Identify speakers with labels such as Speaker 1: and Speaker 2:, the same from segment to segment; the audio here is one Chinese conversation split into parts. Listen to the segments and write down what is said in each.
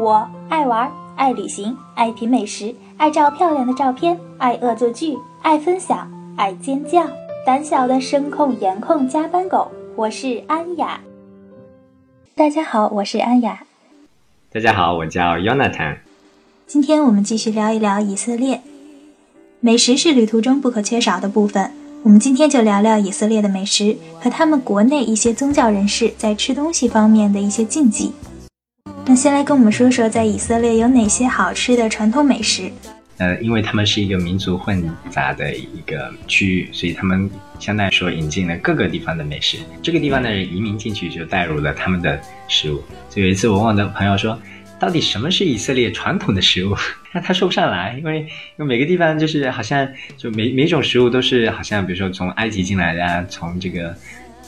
Speaker 1: 我爱玩，爱旅行，爱品美食，爱照漂亮的照片，爱恶作剧，爱分享，爱尖叫。胆小的声控颜控加班狗，我是安雅。大家好，我是安雅。
Speaker 2: 大家好，我叫 Yonatan。
Speaker 1: 今天我们继续聊一聊以色列。美食是旅途中不可缺少的部分，我们今天就聊聊以色列的美食和他们国内一些宗教人士在吃东西方面的一些禁忌。那先来跟我们说说，在以色列有哪些好吃的传统美食？
Speaker 2: 呃，因为他们是一个民族混杂的一个区域，所以他们相对来说引进了各个地方的美食。这个地方的人移民进去，就带入了他们的食物。所以有一次我问我的朋友说，到底什么是以色列传统的食物？那他说不上来，因为因为每个地方就是好像就每每种食物都是好像，比如说从埃及进来的，从这个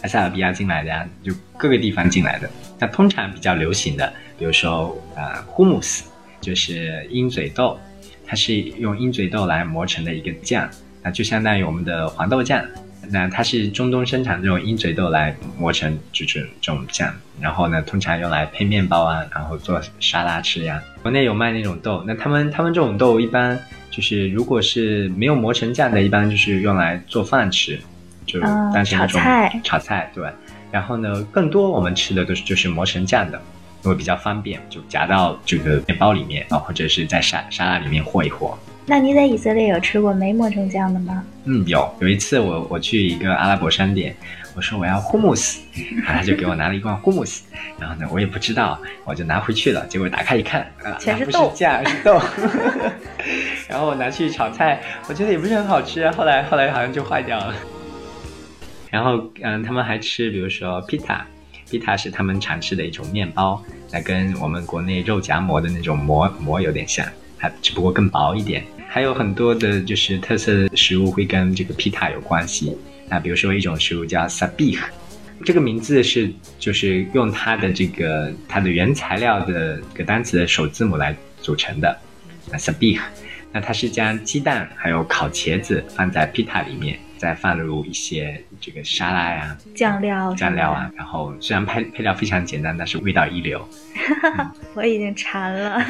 Speaker 2: 塞俄比亚进来的呀，就各个地方进来的。那通常比较流行的，比如说呃，hummus，就是鹰嘴豆。它是用鹰嘴豆来磨成的一个酱，那就相当于我们的黄豆酱。那它是中东生产这种鹰嘴豆来磨成就是这种酱，然后呢，通常用来配面包啊，然后做沙拉吃呀。国内有卖那种豆，那他们他们这种豆一般就是如果是没有磨成酱的，一般就是用来做饭吃，就当成那种
Speaker 1: 炒菜。
Speaker 2: 炒菜对。然后呢，更多我们吃的都是就是磨成酱的。因为比较方便，就夹到这个面包里面啊，或者是在沙沙拉里面和一和。
Speaker 1: 那你在以色列有吃过没磨成酱的吗？
Speaker 2: 嗯，有。有一次我我去一个阿拉伯商店，我说我要 hummus，然 后他就给我拿了一罐 hummus，然后呢我也不知道，我就拿回去了。结果打开一看，啊，
Speaker 1: 全是豆，
Speaker 2: 酱是豆。然后我拿去炒菜，我觉得也不是很好吃，后来后来好像就坏掉了。然后嗯，他们还吃，比如说 pita，pita 是他们常吃的一种面包，那跟我们国内肉夹馍的那种馍馍有点像，它只不过更薄一点。还有很多的就是特色食物会跟这个 pita 有关系。那比如说一种食物叫 sabih，这个名字是就是用它的这个它的原材料的这个单词的首字母来组成的。那 sabih，那它是将鸡蛋还有烤茄子放在皮塔里面。再放入一些这个沙拉呀、
Speaker 1: 酱料、
Speaker 2: 酱料啊，然后虽然配配料非常简单，但是味道一流。
Speaker 1: 我已经馋了。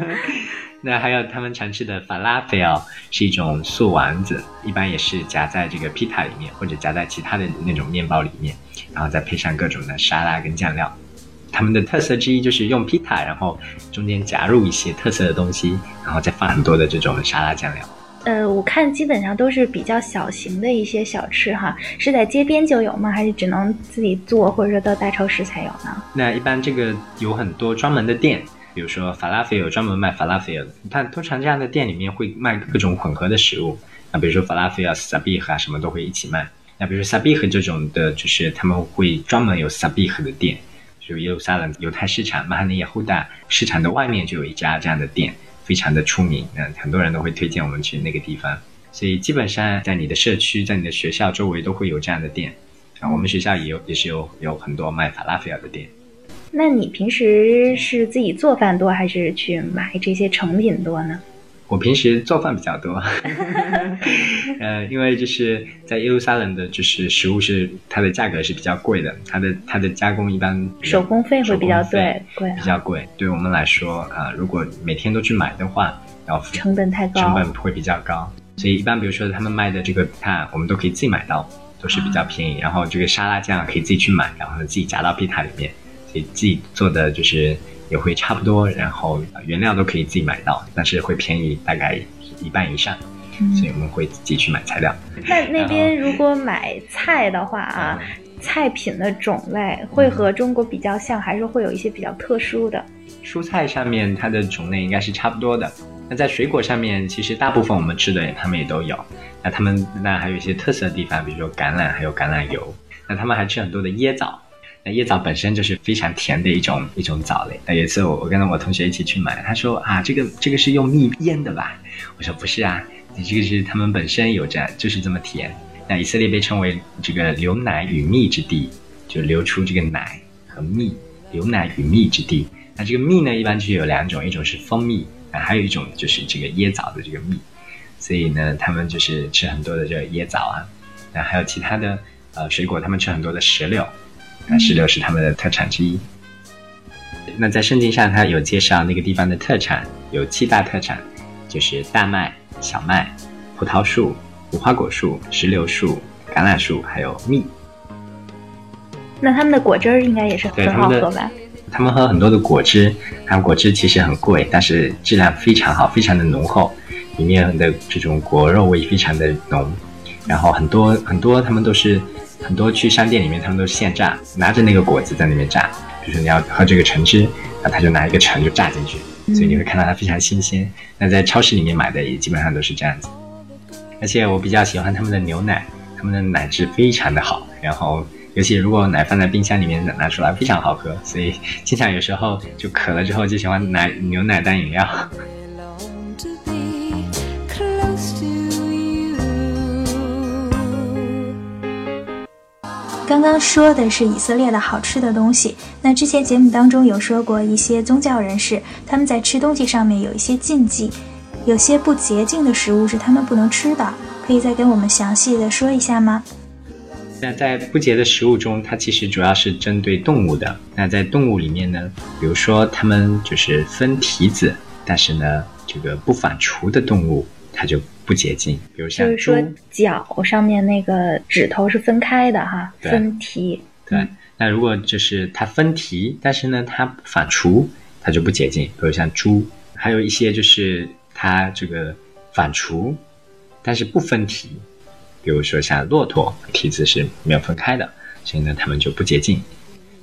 Speaker 2: 那还有他们常吃的法拉菲奥，是一种素丸子，一般也是夹在这个皮塔里面，或者夹在其他的那种面包里面，然后再配上各种的沙拉跟酱料。他们的特色之一就是用皮塔，然后中间夹入一些特色的东西，然后再放很多的这种沙拉酱料。
Speaker 1: 呃，我看基本上都是比较小型的一些小吃哈，是在街边就有吗？还是只能自己做，或者说到大超市才有呢？
Speaker 2: 那一般这个有很多专门的店，比如说法拉菲有专门卖法拉菲尔的，但通常这样的店里面会卖各种混合的食物，那比如说法拉菲尔、萨比和啊什么都会一起卖。那比如说萨比和这种的，就是他们会专门有萨比和的店，就耶路撒冷犹太市场、马哈尼亚胡大市场的外面就有一家这样的店。非常的出名，嗯，很多人都会推荐我们去那个地方，所以基本上在你的社区、在你的学校周围都会有这样的店，啊，我们学校也有，也是有有很多卖法拉菲尔的店。
Speaker 1: 那你平时是自己做饭多，还是去买这些成品多呢？
Speaker 2: 我平时做饭比较多，呃，因为就是在耶路撒冷的，就是食物是它的价格是比较贵的，它的它的加工一般
Speaker 1: 手工费会比较贵，贵
Speaker 2: 比较贵。对我们来说啊，如果每天都去买的话，要
Speaker 1: 成本太高，
Speaker 2: 成本会比较高。所以一般比如说他们卖的这个塔，我们都可以自己买到，都是比较便宜。然后这个沙拉酱可以自己去买，然后自己夹到皮塔里面，所以自己做的就是。也会差不多，然后原料都可以自己买到，但是会便宜大概一半以上，所以我们会自己去买材料。
Speaker 1: 那那边如果买菜的话啊，菜品的种类会和中国比较像，还是会有一些比较特殊的？
Speaker 2: 蔬菜上面它的种类应该是差不多的。那在水果上面，其实大部分我们吃的他们也都有。那他们那还有一些特色的地方，比如说橄榄还有橄榄油。那他们还吃很多的椰枣。那椰枣本身就是非常甜的一种一种枣类。那有一次我我跟我同学一起去买，他说啊，这个这个是用蜜腌的吧？我说不是啊，你这个是他们本身有着就是这么甜。那以色列被称为这个流奶与蜜之地，就流出这个奶和蜜，流奶与蜜之地。那这个蜜呢，一般就是有两种，一种是蜂蜜，啊，还有一种就是这个椰枣的这个蜜。所以呢，他们就是吃很多的这个椰枣啊，那还有其他的呃水果，他们吃很多的石榴。石榴是他们的特产之一。那在圣经上，它有介绍那个地方的特产，有七大特产，就是大麦、小麦、葡萄树、无花果树、石榴树、橄榄树，还有蜜。
Speaker 1: 那他们的果汁儿应该也是很好喝吧？
Speaker 2: 他们喝很多的果汁，他们果汁其实很贵，但是质量非常好，非常的浓厚，里面的这种果肉味非常的浓。然后很多很多，他们都是很多去商店里面，他们都是现榨，拿着那个果子在那边榨。比如说你要喝这个橙汁，那他就拿一个橙就榨进去，所以你会看到它非常新鲜。那在超市里面买的也基本上都是这样子。而且我比较喜欢他们的牛奶，他们的奶质非常的好，然后。尤其如果奶放在冰箱里面拿出来，非常好喝，所以经常有时候就渴了之后就喜欢拿牛奶当饮料。
Speaker 1: 刚刚说的是以色列的好吃的东西，那之前节目当中有说过一些宗教人士他们在吃东西上面有一些禁忌，有些不洁净的食物是他们不能吃的，可以再跟我们详细的说一下吗？
Speaker 2: 那在不洁的食物中，它其实主要是针对动物的。那在动物里面呢，比如说它们就是分蹄子，但是呢，这个不反刍的动物它就不洁净。比如像
Speaker 1: 就是说脚上面那个指头是分开的哈，分蹄。
Speaker 2: 对，那如果就是它分蹄，但是呢它反刍，它就不洁净。比如像猪，还有一些就是它这个反刍，但是不分蹄。比如说像骆驼，蹄子是没有分开的，所以呢，它们就不洁净。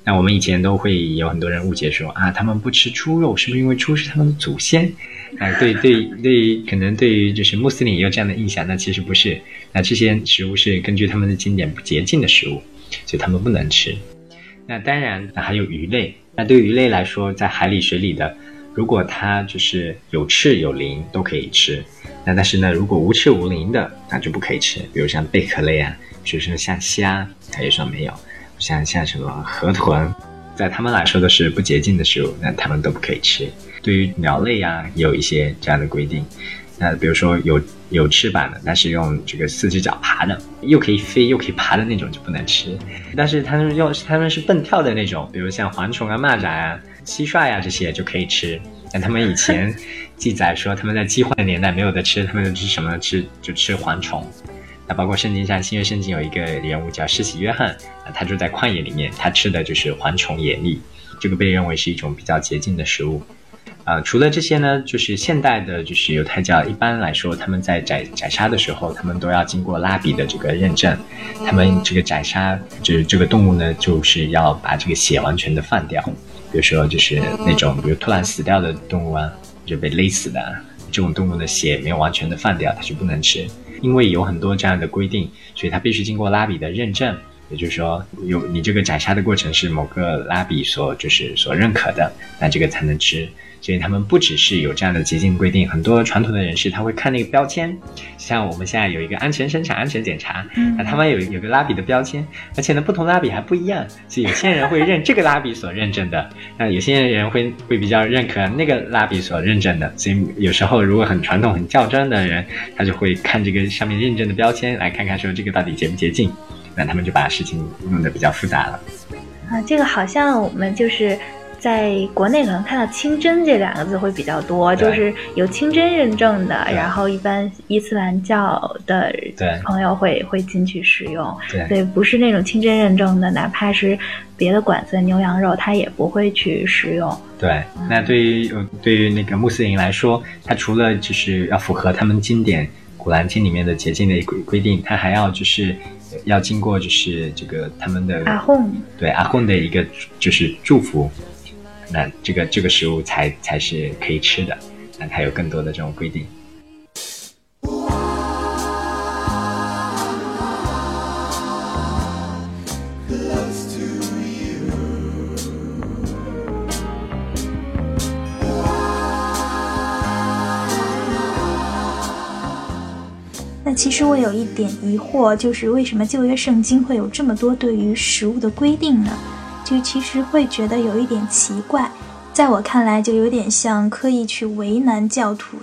Speaker 2: 那我们以前都会有很多人误解说啊，他们不吃猪肉，是不是因为猪是他们的祖先？啊，对对对，可能对于就是穆斯林有这样的印象，那其实不是。那这些食物是根据他们的经典不洁净的食物，所以他们不能吃。那当然，还有鱼类。那对鱼类来说，在海里、水里的，如果它就是有翅有鳞，都可以吃。那但是呢，如果无翅无鳞的，那就不可以吃。比如像贝壳类啊，比如说像虾，它也说没有。像像什么河豚，在他们来说都是不洁净的食物，那他们都不可以吃。对于鸟类呀，也有一些这样的规定。那比如说有有翅膀的，但是用这个四只脚爬的，又可以飞又可以爬的那种就不能吃。但是他们用他们是蹦跳的那种，比如像蝗虫啊、蚂蚱啊、蟋蟀呀这些就可以吃。但他们以前 记载说，他们在饥荒的年代没有的吃，他们吃什么？吃就吃蝗虫。那包括圣经上新约圣经有一个人物叫施洗约翰，他住在旷野里面，他吃的就是蝗虫野蜜，这个被认为是一种比较洁净的食物。啊，除了这些呢，就是现代的，就是犹太教一般来说，他们在宰宰杀的时候，他们都要经过拉比的这个认证，他们这个宰杀就是这个动物呢，就是要把这个血完全的放掉。比如说，就是那种比如突然死掉的动物啊，就被勒死的这种动物的血没有完全的放掉，它就不能吃。因为有很多这样的规定，所以它必须经过拉比的认证。也就是说，有你这个宰杀的过程是某个拉比所就是所认可的，那这个才能吃。所以他们不只是有这样的洁净规定，很多传统的人士他会看那个标签，像我们现在有一个安全生产、安全检查，那他们有有个拉比的标签，而且呢不同拉比还不一样，所以有些人会认这个拉比所认证的，那有些人会会比较认可那个拉比所认证的，所以有时候如果很传统、很较真的人，他就会看这个上面认证的标签，来看看说这个到底洁不洁净，那他们就把事情弄得比较复杂了。
Speaker 1: 啊，这个好像我们就是。在国内可能看到“清真”这两个字会比较多，就是有清真认证的，然后一般伊斯兰教的朋友会会进去使用。对，不是那种清真认证的，哪怕是别的馆子的牛羊肉，他也不会去食用。
Speaker 2: 对，那对于对于那个穆斯林来说，他除了就是要符合他们经典《古兰经》里面的洁净的规规定，他还要就是要经过就是这个他们的
Speaker 1: 阿訇，
Speaker 2: 对阿訇的一个就是祝福。那这个这个食物才才是可以吃的，那它有更多的这种规定。
Speaker 1: 其实我有一点疑惑，就是为什么旧约圣经会有这么多对于食物的规定呢？就其实会觉得有一点奇怪，在我看来就有点像刻意去为难教徒。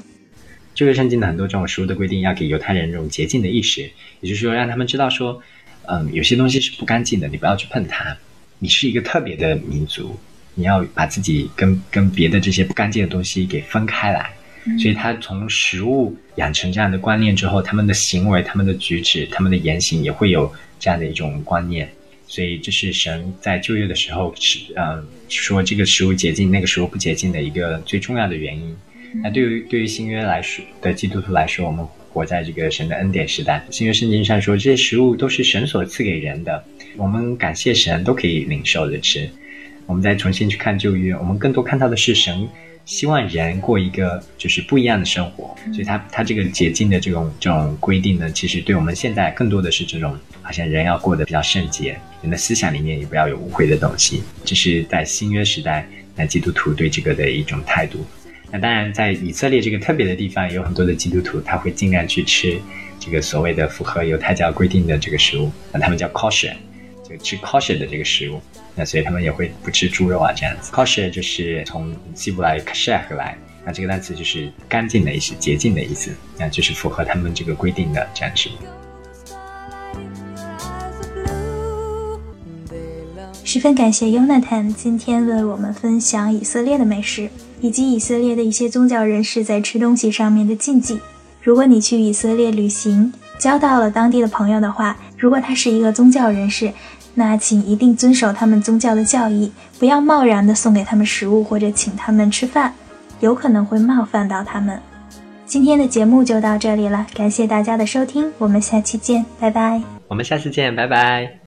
Speaker 2: 旧约圣经的很多这种食物的规定，要给犹太人这种洁净的意识，也就是说让他们知道说，嗯，有些东西是不干净的，你不要去碰它。你是一个特别的民族，你要把自己跟跟别的这些不干净的东西给分开来。所以他从食物养成这样的观念之后，他们的行为、他们的举止、他们的言行也会有这样的一种观念。所以这是神在旧约的时候是嗯说这个食物洁净，那个食物不洁净的一个最重要的原因。那对于对于新约来说的基督徒来说，我们活在这个神的恩典时代。新约圣经上说，这些食物都是神所赐给人的，我们感谢神都可以领受着吃。我们再重新去看旧约，我们更多看到的是神。希望人过一个就是不一样的生活，所以他他这个洁净的这种这种规定呢，其实对我们现在更多的是这种，好像人要过得比较圣洁，人的思想里面也不要有污秽的东西，这是在新约时代那基督徒对这个的一种态度。那当然，在以色列这个特别的地方，有很多的基督徒他会尽量去吃这个所谓的符合犹太教规定的这个食物，那他们叫 kosher，就吃 kosher 的这个食物。那所以他们也会不吃猪肉啊，这样子。kosher 就是从希伯来 kasher 来，那这个单词就是干净的意思、洁净的意思，那就是符合他们这个规定的这样子。
Speaker 1: 十分感谢 Yonatan 今天为我们分享以色列的美食，以及以色列的一些宗教人士在吃东西上面的禁忌。如果你去以色列旅行，交到了当地的朋友的话，如果他是一个宗教人士。那请一定遵守他们宗教的教义，不要贸然的送给他们食物或者请他们吃饭，有可能会冒犯到他们。今天的节目就到这里了，感谢大家的收听，我们下期见，拜拜。
Speaker 2: 我们下次见，拜拜。